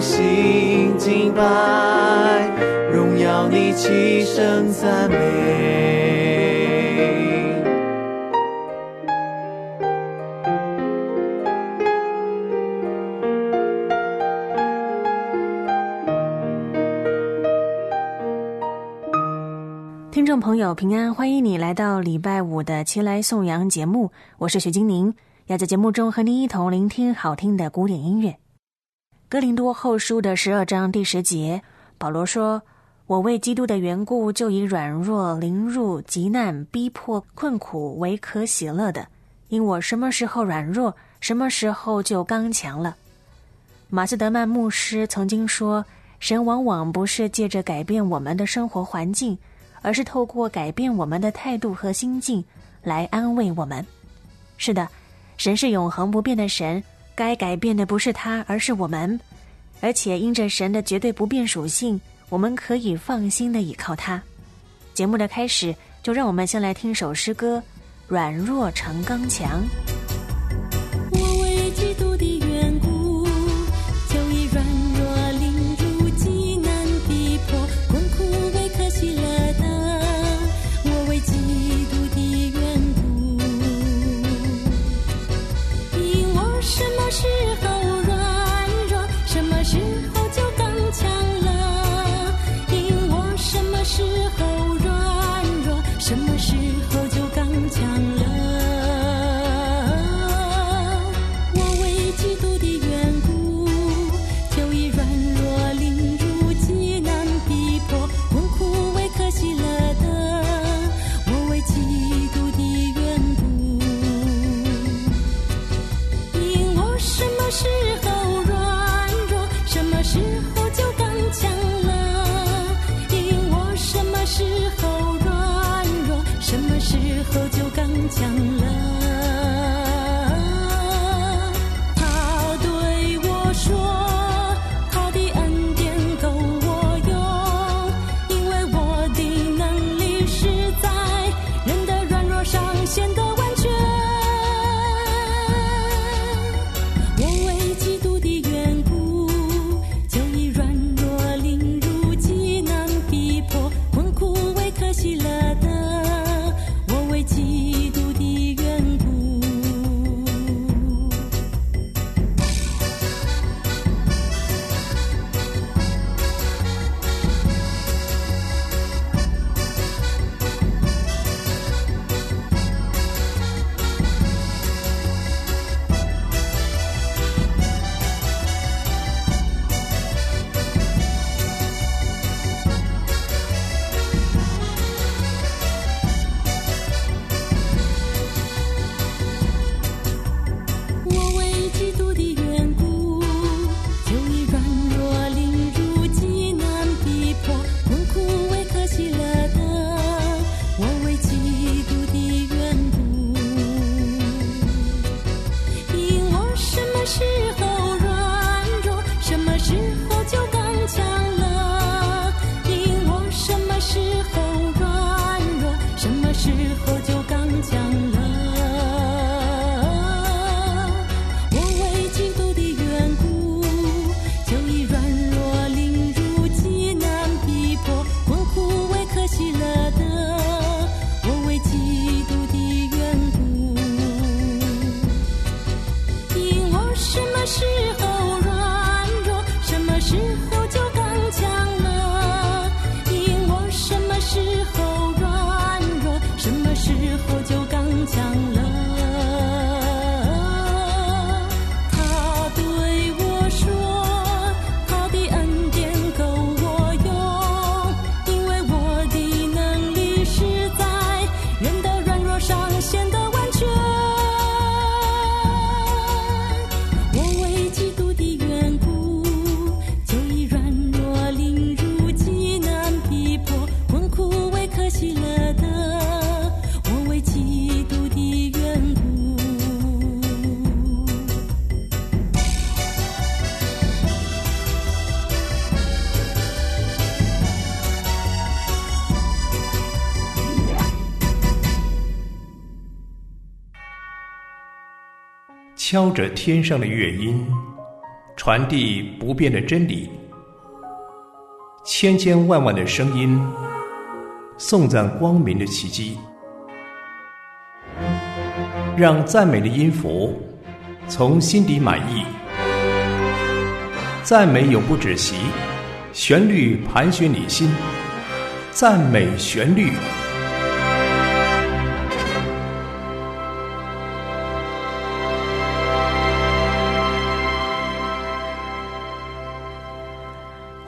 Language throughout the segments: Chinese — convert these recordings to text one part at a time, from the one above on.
心敬拜，荣耀你，齐声赞美。听众朋友，平安，欢迎你来到礼拜五的《齐来颂扬》节目，我是徐金宁，要在节目中和你一同聆听好听的古典音乐。哥林多后书的十二章第十节，保罗说：“我为基督的缘故，就以软弱、凌辱、极难、逼迫、困苦为可喜乐的，因我什么时候软弱，什么时候就刚强了。”马斯德曼牧师曾经说：“神往往不是借着改变我们的生活环境。”而是透过改变我们的态度和心境来安慰我们。是的，神是永恒不变的神，该改变的不是他，而是我们。而且因着神的绝对不变属性，我们可以放心的倚靠他。节目的开始，就让我们先来听首诗歌：软弱成刚强。敲着天上的乐音，传递不变的真理。千千万万的声音，颂赞光明的奇迹，让赞美的音符从心底满意。赞美永不止息，旋律盘旋你心，赞美旋律。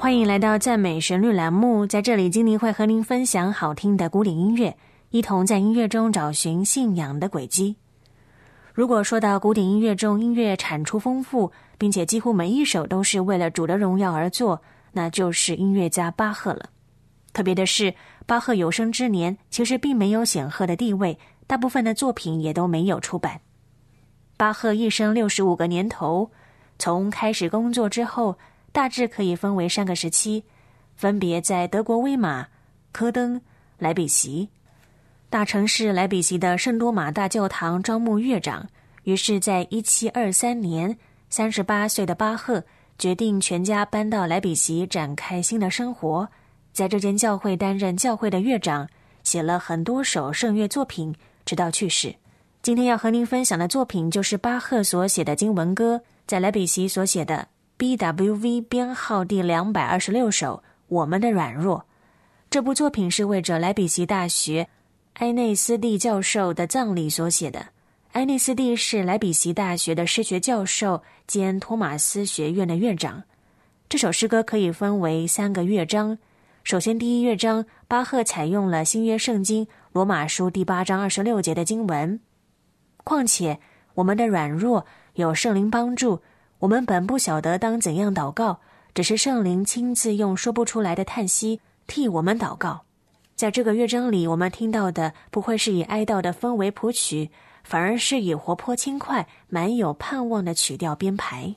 欢迎来到赞美旋律栏目，在这里，精灵会和您分享好听的古典音乐，一同在音乐中找寻信仰的轨迹。如果说到古典音乐中音乐产出丰富，并且几乎每一首都是为了主的荣耀而作，那就是音乐家巴赫了。特别的是，巴赫有生之年其实并没有显赫的地位，大部分的作品也都没有出版。巴赫一生六十五个年头，从开始工作之后，大致可以分为三个时期，分别在德国威玛、科登、莱比锡。大城市莱比锡的圣多马大教堂招募乐长，于是，在一七二三年，三十八岁的巴赫决定全家搬到莱比锡，展开新的生活。在这间教会担任教会的乐长，写了很多首圣乐作品，直到去世。今天要和您分享的作品，就是巴赫所写的经文歌，在莱比锡所写的 B.W.V 编号第两百二十六首《我们的软弱》。这部作品是为着莱比锡大学。埃内斯蒂教授的葬礼所写的。埃内斯蒂是莱比锡大学的诗学教授兼托马斯学院的院长。这首诗歌可以分为三个乐章。首先，第一乐章，巴赫采用了新约圣经罗马书第八章二十六节的经文。况且，我们的软弱有圣灵帮助，我们本不晓得当怎样祷告，只是圣灵亲自用说不出来的叹息替我们祷告。在这个乐章里，我们听到的不会是以哀悼的氛围谱曲，反而是以活泼轻快、满有盼望的曲调编排。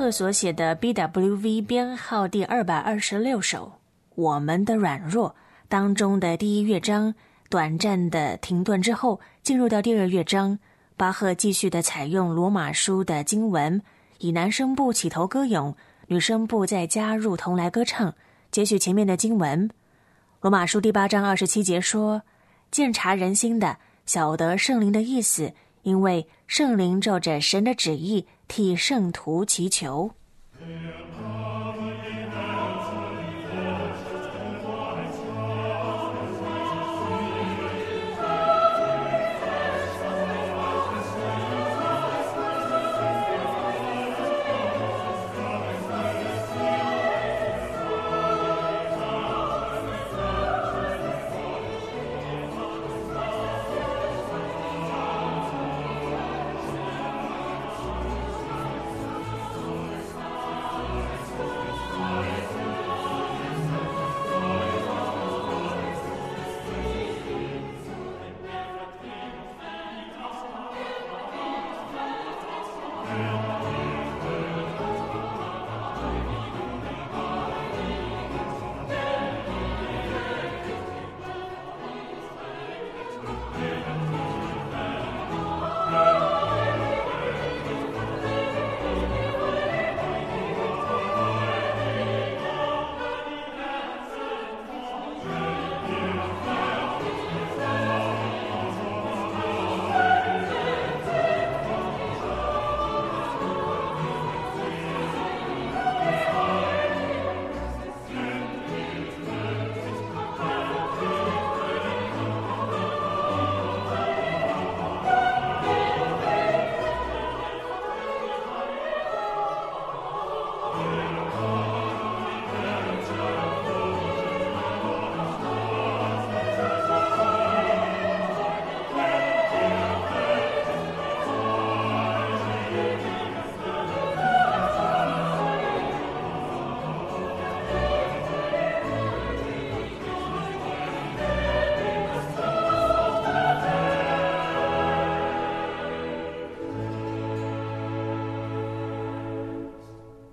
赫所写的 BWV 编号第二百二十六首《我们的软弱》当中的第一乐章短暂的停顿之后，进入到第二乐章，巴赫继续的采用罗马书的经文，以男声部起头歌咏，女声部再加入同来歌唱，接续前面的经文。罗马书第八章二十七节说：“鉴察人心的，晓得圣灵的意思，因为圣灵照着神的旨意。”替圣徒祈求。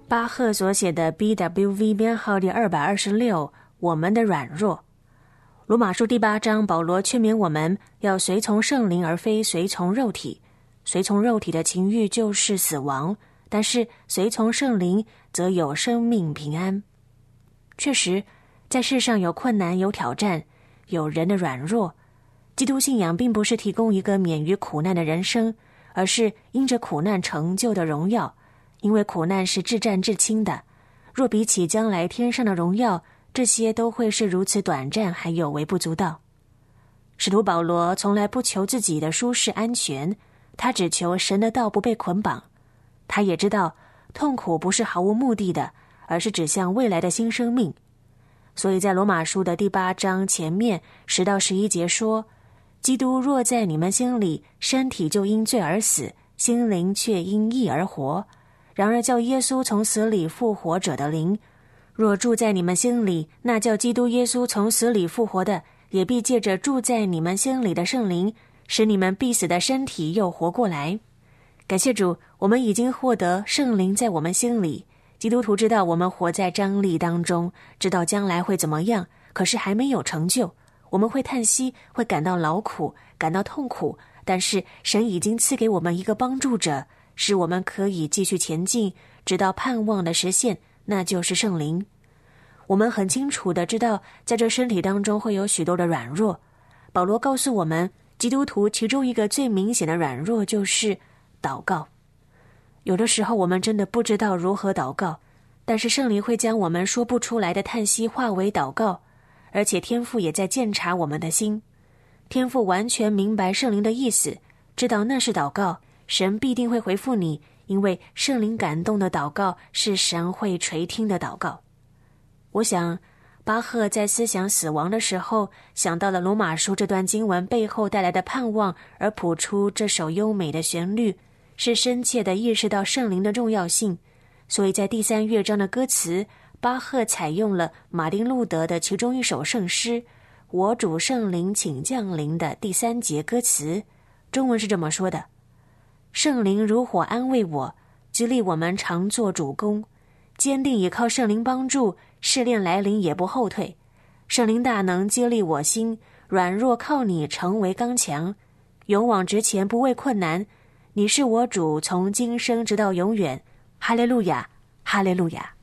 巴赫所写的 BWV 编号第二百二十六，我们的软弱。罗马书第八章，保罗劝勉我们要随从圣灵，而非随从肉体。随从肉体的情欲就是死亡，但是随从圣灵则有生命平安。确实，在世上有困难、有挑战、有人的软弱。基督信仰并不是提供一个免于苦难的人生，而是因着苦难成就的荣耀。因为苦难是至战至轻的，若比起将来天上的荣耀，这些都会是如此短暂，还有微不足道。使徒保罗从来不求自己的舒适安全，他只求神的道不被捆绑。他也知道痛苦不是毫无目的的，而是指向未来的新生命。所以在罗马书的第八章前面十到十一节说：“基督若在你们心里，身体就因罪而死，心灵却因义而活。”然而，叫耶稣从死里复活者的灵，若住在你们心里，那叫基督耶稣从死里复活的，也必借着住在你们心里的圣灵，使你们必死的身体又活过来。感谢主，我们已经获得圣灵在我们心里。基督徒知道我们活在张力当中，知道将来会怎么样，可是还没有成就。我们会叹息，会感到劳苦，感到痛苦，但是神已经赐给我们一个帮助者。使我们可以继续前进，直到盼望的实现，那就是圣灵。我们很清楚的知道，在这身体当中会有许多的软弱。保罗告诉我们，基督徒其中一个最明显的软弱就是祷告。有的时候，我们真的不知道如何祷告，但是圣灵会将我们说不出来的叹息化为祷告，而且天父也在鉴察我们的心。天父完全明白圣灵的意思，知道那是祷告。神必定会回复你，因为圣灵感动的祷告是神会垂听的祷告。我想，巴赫在思想死亡的时候，想到了罗马书这段经文背后带来的盼望，而谱出这首优美的旋律，是深切的意识到圣灵的重要性。所以在第三乐章的歌词，巴赫采用了马丁路德的其中一首圣诗《我主圣灵请降临》的第三节歌词，中文是这么说的。圣灵如火安慰我，激励我们常做主公，坚定也靠圣灵帮助，试炼来临也不后退。圣灵大能激励我心，软弱靠你成为刚强，勇往直前不畏困难。你是我主，从今生直到永远。哈利路亚，哈利路亚。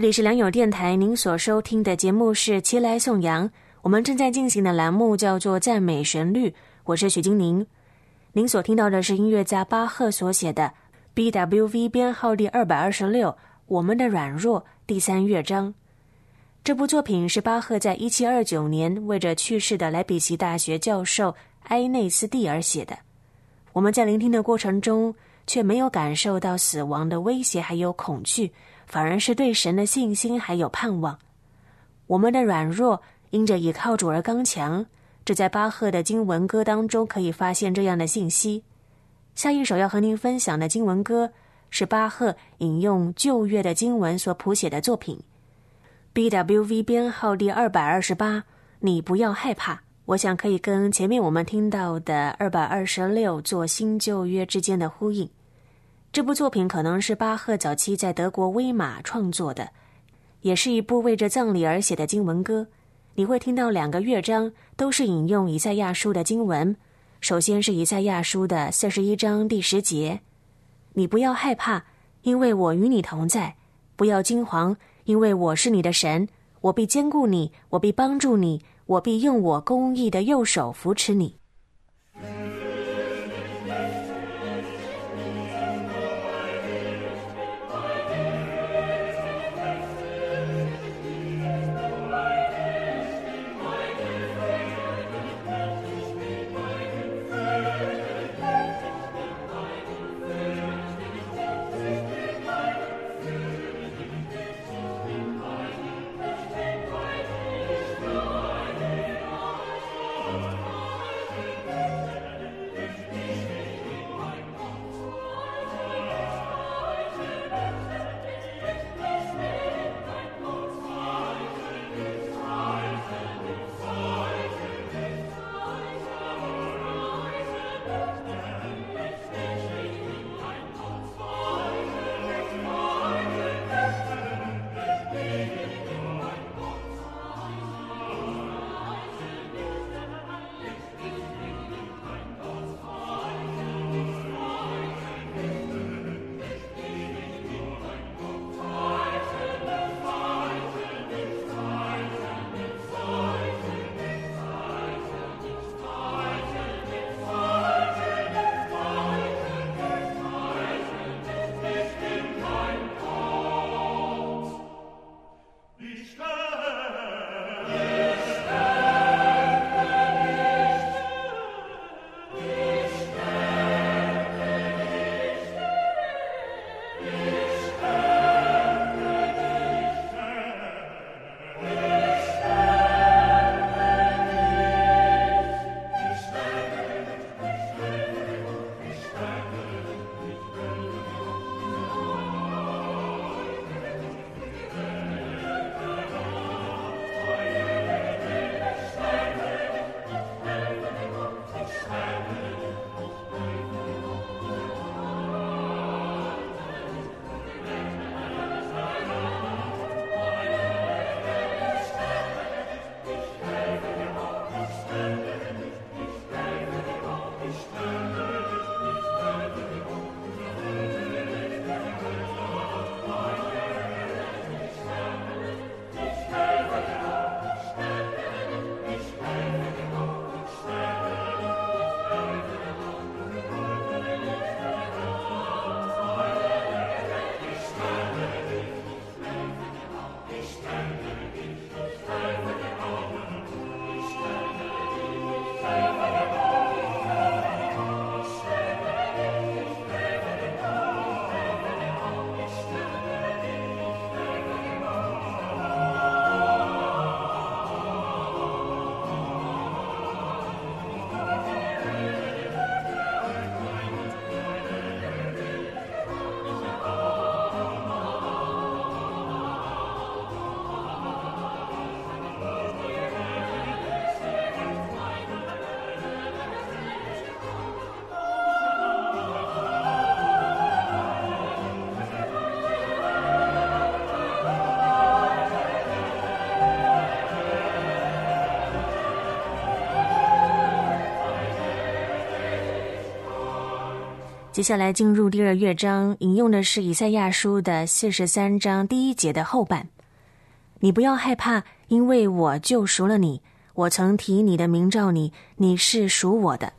这里是良友电台，您所收听的节目是《齐来颂扬》，我们正在进行的栏目叫做《赞美旋律》，我是许金宁。您所听到的是音乐家巴赫所写的 BWV 编号第二百二十六《我们的软弱》第三乐章。这部作品是巴赫在一七二九年为着去世的莱比锡大学教授埃内斯蒂而写的。我们在聆听的过程中，却没有感受到死亡的威胁，还有恐惧。反而是对神的信心还有盼望。我们的软弱因着倚靠主而刚强，这在巴赫的经文歌当中可以发现这样的信息。下一首要和您分享的经文歌是巴赫引用旧约的经文所谱写的作品，BWV 编号第二百二十八。你不要害怕，我想可以跟前面我们听到的二百二十六做新旧约之间的呼应。这部作品可能是巴赫早期在德国威马创作的，也是一部为着葬礼而写的经文歌。你会听到两个乐章都是引用以赛亚书的经文。首先是以赛亚书的四十一章第十节：“你不要害怕，因为我与你同在；不要惊惶，因为我是你的神，我必兼顾你，我必帮助你，我必用我公义的右手扶持你。”接下来进入第二乐章，引用的是以赛亚书的四十三章第一节的后半。你不要害怕，因为我救赎了你。我曾提你的名召你，你是属我的。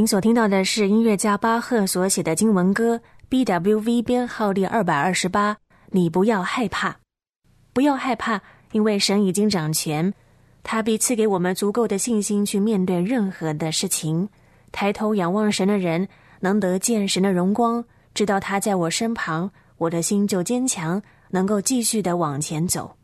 您所听到的是音乐家巴赫所写的经文歌，BWV 编号第二百二十八。你不要害怕，不要害怕，因为神已经掌权，他必赐给我们足够的信心去面对任何的事情。抬头仰望神的人，能得见神的荣光，知道他在我身旁，我的心就坚强，能够继续的往前走。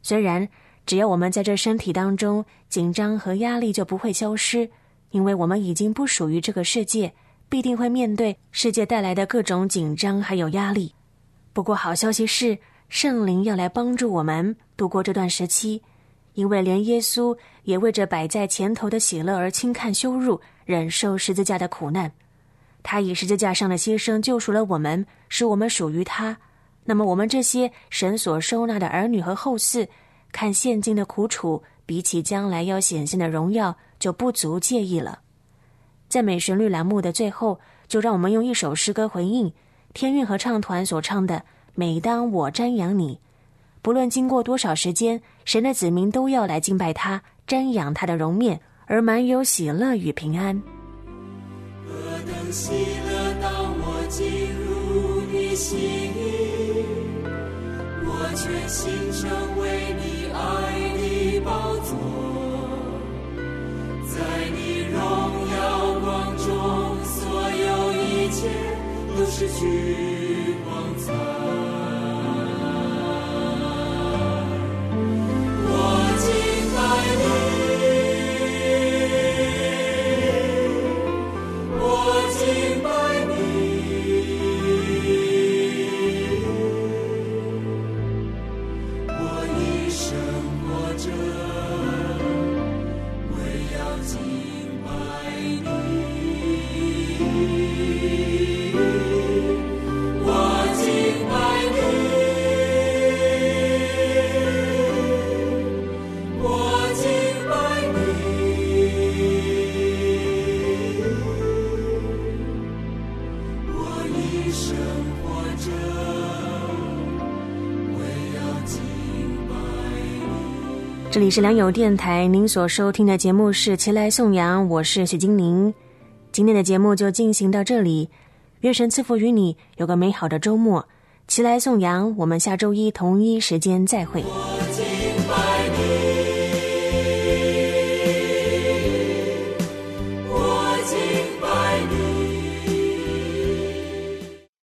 虽然只要我们在这身体当中，紧张和压力就不会消失。因为我们已经不属于这个世界，必定会面对世界带来的各种紧张还有压力。不过好消息是，圣灵要来帮助我们度过这段时期，因为连耶稣也为着摆在前头的喜乐而轻看羞辱，忍受十字架的苦难。他以十字架上的牺牲救赎了我们，使我们属于他。那么我们这些神所收纳的儿女和后嗣，看现今的苦楚，比起将来要显现的荣耀。就不足介意了。在美旋律栏目的最后，就让我们用一首诗歌回应天韵合唱团所唱的《每当我瞻仰你》。不论经过多少时间，神的子民都要来敬拜他，瞻仰他的容面，而满有喜乐与平安。何等喜乐，当我进入你心我全心成为你爱的宝座。荣耀光中，所有一切都失去光彩。我敬拜你。这里是良友电台，您所收听的节目是《齐来颂扬》，我是许金玲。今天的节目就进行到这里，月神赐福于你，有个美好的周末。齐来颂扬，我们下周一同一时间再会。